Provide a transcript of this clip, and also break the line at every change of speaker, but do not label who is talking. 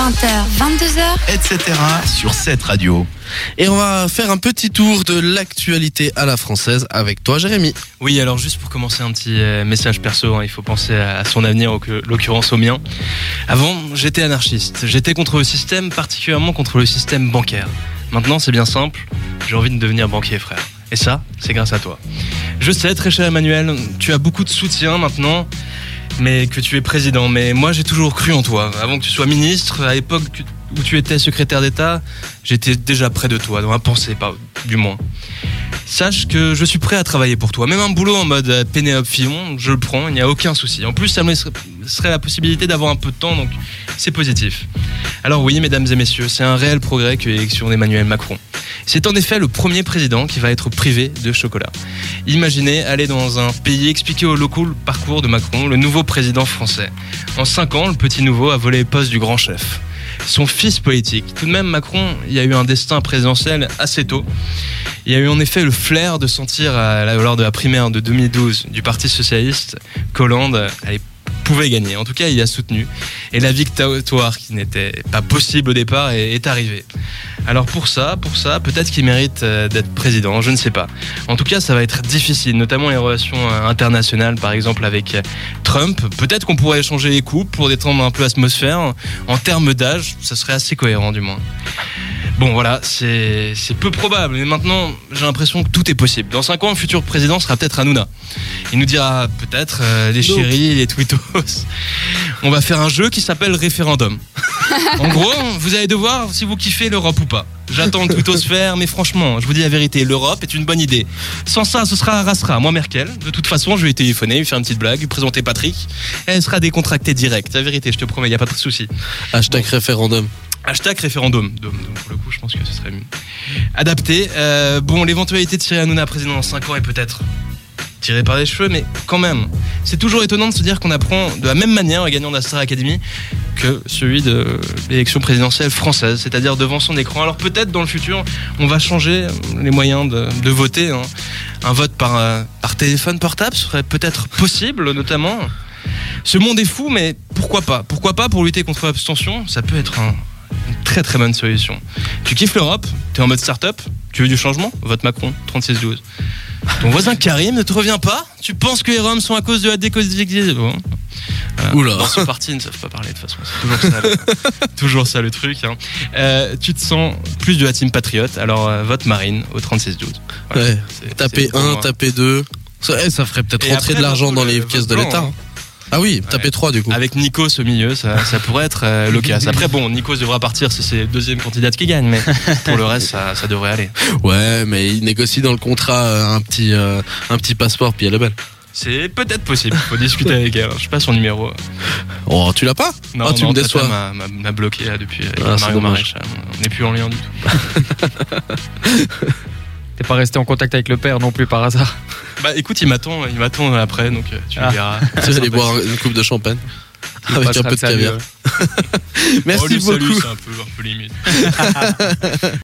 20h, 22h,
etc. sur cette radio.
Et on va faire un petit tour de l'actualité à la française avec toi, Jérémy.
Oui, alors juste pour commencer un petit euh, message perso, hein, il faut penser à son avenir, en l'occurrence au mien. Avant, j'étais anarchiste. J'étais contre le système, particulièrement contre le système bancaire. Maintenant, c'est bien simple, j'ai envie de devenir banquier, frère. Et ça, c'est grâce à toi. Je sais, très cher Emmanuel, tu as beaucoup de soutien maintenant, mais que tu es président. Mais moi, j'ai toujours cru en toi. Avant que tu sois ministre, à l'époque où tu étais secrétaire d'État, j'étais déjà près de toi, dans la pensée, pas du moins. Sache que je suis prêt à travailler pour toi. Même un boulot en mode euh, Pénélope Fillon, je le prends, il n'y a aucun souci. En plus, ça me laisserait la possibilité d'avoir un peu de temps, donc c'est positif. Alors oui, mesdames et messieurs, c'est un réel progrès que l'élection d'Emmanuel Macron. C'est en effet le premier président qui va être privé de chocolat. Imaginez aller dans un pays expliquer aux locaux le parcours de Macron, le nouveau président français. En 5 ans, le petit nouveau a volé le poste du grand chef son fils politique. Tout de même, Macron, il a eu un destin présidentiel assez tôt. Il y a eu en effet le flair de sentir, lors de la primaire de 2012 du Parti Socialiste, qu'Hollande allait pouvait gagner. En tout cas, il a soutenu. Et la victoire qui n'était pas possible au départ est, arrivée. Alors pour ça, pour ça, peut-être qu'il mérite euh, d'être président, je ne sais pas. En tout cas, ça va être difficile, notamment les relations euh, internationales, par exemple avec euh, Trump. Peut-être qu'on pourrait échanger les coups pour détendre un peu l'atmosphère. En termes d'âge, ça serait assez cohérent du moins. Bon voilà, c'est peu probable, mais maintenant j'ai l'impression que tout est possible. Dans 5 ans, le futur président sera peut-être Hanouna. Il nous dira peut-être euh, les chéris, les twittos. On va faire un jeu qui s'appelle référendum. en gros, vous allez devoir si vous kiffez l'Europe ou pas. J'attends le twittosphère, mais franchement, je vous dis la vérité, l'Europe est une bonne idée. Sans ça, ce sera Rasra, moi Merkel. De toute façon, je vais téléphoner, lui faire une petite blague, lui présenter Patrick. Elle sera décontractée direct. La vérité, je te promets, il n'y a pas de souci.
Hashtag référendum.
Hashtag référendum. pour le coup, je pense que ce serait adapté. Euh, bon, l'éventualité de tirer Hanouna président dans 5 ans est peut-être tirée par les cheveux, mais quand même, c'est toujours étonnant de se dire qu'on apprend de la même manière, les gagnant Star Academy, que celui de l'élection présidentielle française, c'est-à-dire devant son écran. Alors peut-être dans le futur, on va changer les moyens de, voter. Hein. Un vote par, euh, par téléphone portable serait peut-être possible, notamment. Ce monde est fou, mais pourquoi pas? Pourquoi pas pour lutter contre l'abstention? Ça peut être un, très très bonne solution. Tu kiffes l'Europe, tu es en mode start-up, tu veux du changement? Vote Macron, 36-12. Ton voisin Karim ne te revient pas? Tu penses que les Roms sont à cause de la décodification
Oula.
Dans ce parti, ils ne savent pas parler de toute façon. C'est toujours ça, le, toujours ça le truc. Hein. Euh, tu te sens plus de la team patriote, alors euh, vote Marine au 36-12.
ouais, taper 1, taper 2. Ça, ça ferait peut-être rentrer de l'argent dans les caisses de l'État. Hein. Ah oui, taper 3 du coup.
Avec Nikos au milieu, ça, pourrait être euh, le cas. Après, bon, Nikos devra partir si c'est le deuxième candidat qui gagne, mais pour le reste, ça, devrait aller.
Ouais, mais il négocie dans le contrat euh, un petit, euh, un petit passeport, puis elle est belle.
C'est peut-être possible. Faut discuter avec elle. Je sais pas son numéro.
Oh, tu l'as pas?
Non,
oh,
tu me déçois. m'a bloqué là depuis ah, Mario Maréchal. On n'est plus en lien du tout.
T'es pas resté en contact avec le père non plus par hasard
Bah écoute, il m'attend, il m'attend après, donc euh, tu ah. verras.
Tu vas aller boire une coupe de champagne avec un peu de caviar.
Merci oh, beaucoup. c'est un peu, un peu limite.